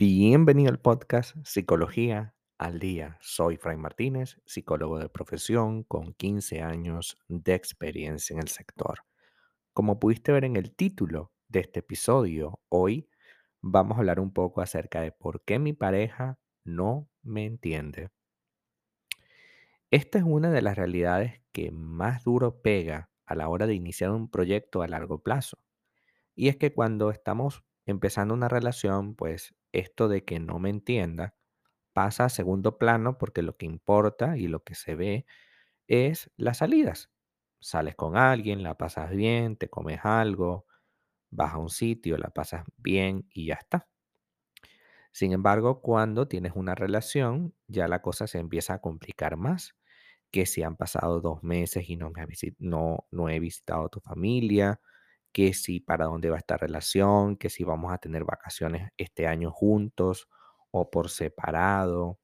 Bienvenido al podcast Psicología al Día. Soy Fray Martínez, psicólogo de profesión con 15 años de experiencia en el sector. Como pudiste ver en el título de este episodio, hoy vamos a hablar un poco acerca de por qué mi pareja no me entiende. Esta es una de las realidades que más duro pega a la hora de iniciar un proyecto a largo plazo. Y es que cuando estamos empezando una relación, pues esto de que no me entienda pasa a segundo plano porque lo que importa y lo que se ve es las salidas. Sales con alguien, la pasas bien, te comes algo, vas a un sitio, la pasas bien y ya está. Sin embargo, cuando tienes una relación, ya la cosa se empieza a complicar más, que si han pasado dos meses y no, me ha no, no he visitado a tu familia, que si para dónde va esta relación, que si vamos a tener vacaciones este año juntos o por separado,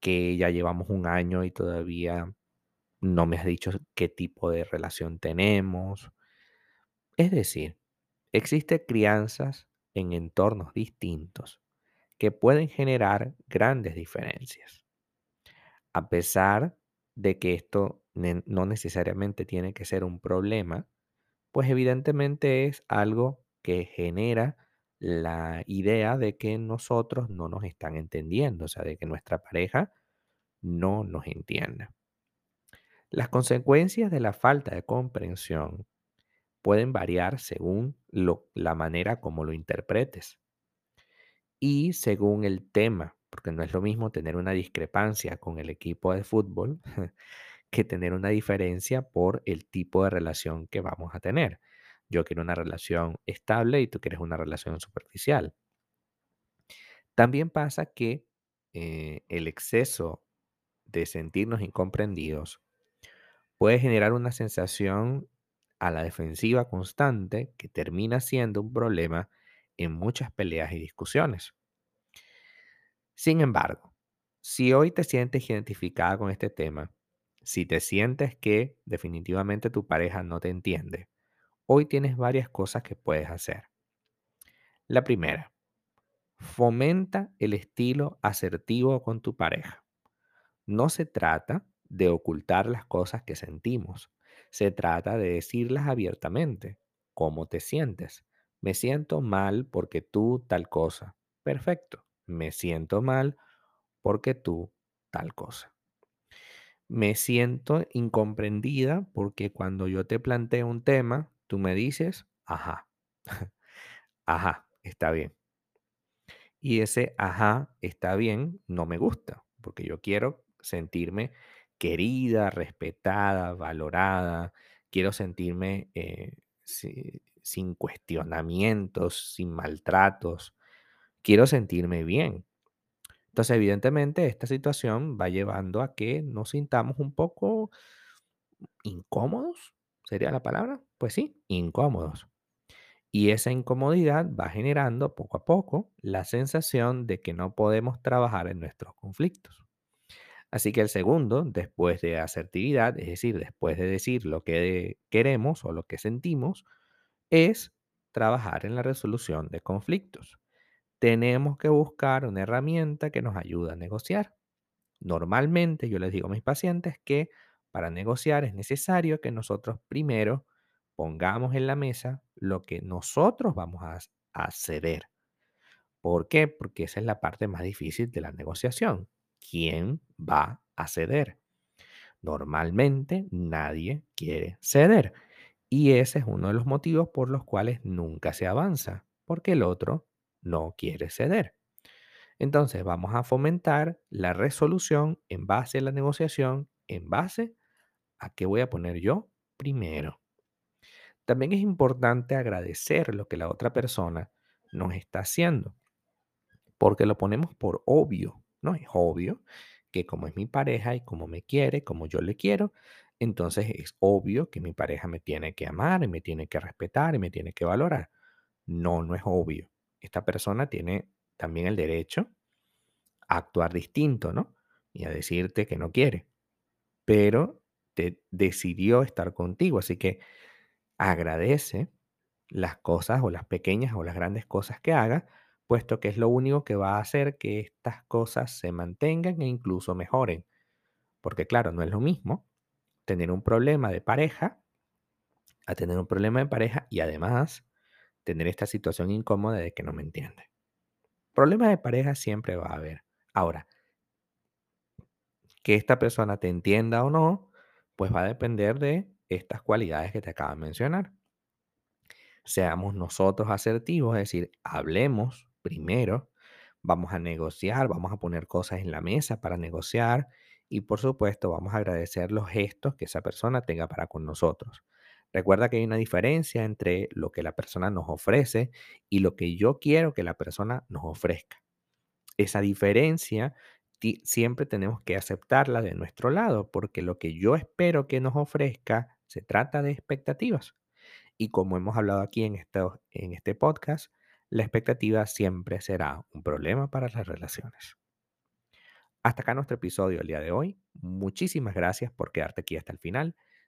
que ya llevamos un año y todavía no me has dicho qué tipo de relación tenemos. Es decir, existen crianzas en entornos distintos que pueden generar grandes diferencias. A pesar de que esto no necesariamente tiene que ser un problema, pues evidentemente es algo que genera la idea de que nosotros no nos están entendiendo, o sea, de que nuestra pareja no nos entiende. Las consecuencias de la falta de comprensión pueden variar según lo- la manera como lo interpretes y según el tema, porque no es lo mismo tener una discrepancia con el equipo de fútbol que tener una diferencia por el tipo de relación que vamos a tener. Yo quiero una relación estable y tú quieres una relación superficial. También pasa que eh, el exceso de sentirnos incomprendidos puede generar una sensación a la defensiva constante que termina siendo un problema en muchas peleas y discusiones. Sin embargo, si hoy te sientes identificada con este tema, si te sientes que definitivamente tu pareja no te entiende, hoy tienes varias cosas que puedes hacer. La primera, fomenta el estilo asertivo con tu pareja. No se trata de ocultar las cosas que sentimos, se trata de decirlas abiertamente. ¿Cómo te sientes? Me siento mal porque tú tal cosa. Perfecto. Me siento mal porque tú tal cosa. Me siento incomprendida porque cuando yo te planteo un tema, tú me dices, ajá, ajá, está bien. Y ese ajá, está bien, no me gusta, porque yo quiero sentirme querida, respetada, valorada, quiero sentirme eh, si- sin cuestionamientos, sin maltratos, quiero sentirme bien. Entonces, evidentemente, esta situación va llevando a que nos sintamos un poco incómodos, ¿sería la palabra? Pues sí, incómodos. Y esa incomodidad va generando poco a poco la sensación de que no podemos trabajar en nuestros conflictos. Así que el segundo, después de asertividad, es decir, después de decir lo que queremos o lo que sentimos, es trabajar en la resolución de conflictos. Tenemos que buscar una herramienta que nos ayude a negociar. Normalmente yo les digo a mis pacientes que para negociar es necesario que nosotros primero pongamos en la mesa lo que nosotros vamos a, a ceder. ¿Por qué? Porque esa es la parte más difícil de la negociación. ¿Quién va a ceder? Normalmente nadie quiere ceder. Y ese es uno de los motivos por los cuales nunca se avanza, porque el otro no quiere ceder. Entonces vamos a fomentar la resolución en base a la negociación, en base a qué voy a poner yo primero. También es importante agradecer lo que la otra persona nos está haciendo, porque lo ponemos por obvio, ¿no? Es obvio que como es mi pareja y como me quiere, como yo le quiero, entonces es obvio que mi pareja me tiene que amar y me tiene que respetar y me tiene que valorar. No, no es obvio. Esta persona tiene también el derecho a actuar distinto, ¿no? Y a decirte que no quiere, pero te decidió estar contigo, así que agradece las cosas o las pequeñas o las grandes cosas que haga, puesto que es lo único que va a hacer que estas cosas se mantengan e incluso mejoren. Porque claro, no es lo mismo tener un problema de pareja a tener un problema de pareja y además tener esta situación incómoda de que no me entiende. Problemas de pareja siempre va a haber. Ahora, que esta persona te entienda o no, pues va a depender de estas cualidades que te acabo de mencionar. Seamos nosotros asertivos, es decir, hablemos primero, vamos a negociar, vamos a poner cosas en la mesa para negociar y por supuesto vamos a agradecer los gestos que esa persona tenga para con nosotros. Recuerda que hay una diferencia entre lo que la persona nos ofrece y lo que yo quiero que la persona nos ofrezca. Esa diferencia siempre tenemos que aceptarla de nuestro lado, porque lo que yo espero que nos ofrezca se trata de expectativas. Y como hemos hablado aquí en, este podcast, la expectativa siempre será un problema para las relaciones. Hasta acá nuestro episodio el día de hoy. Muchísimas gracias por quedarte aquí hasta el final.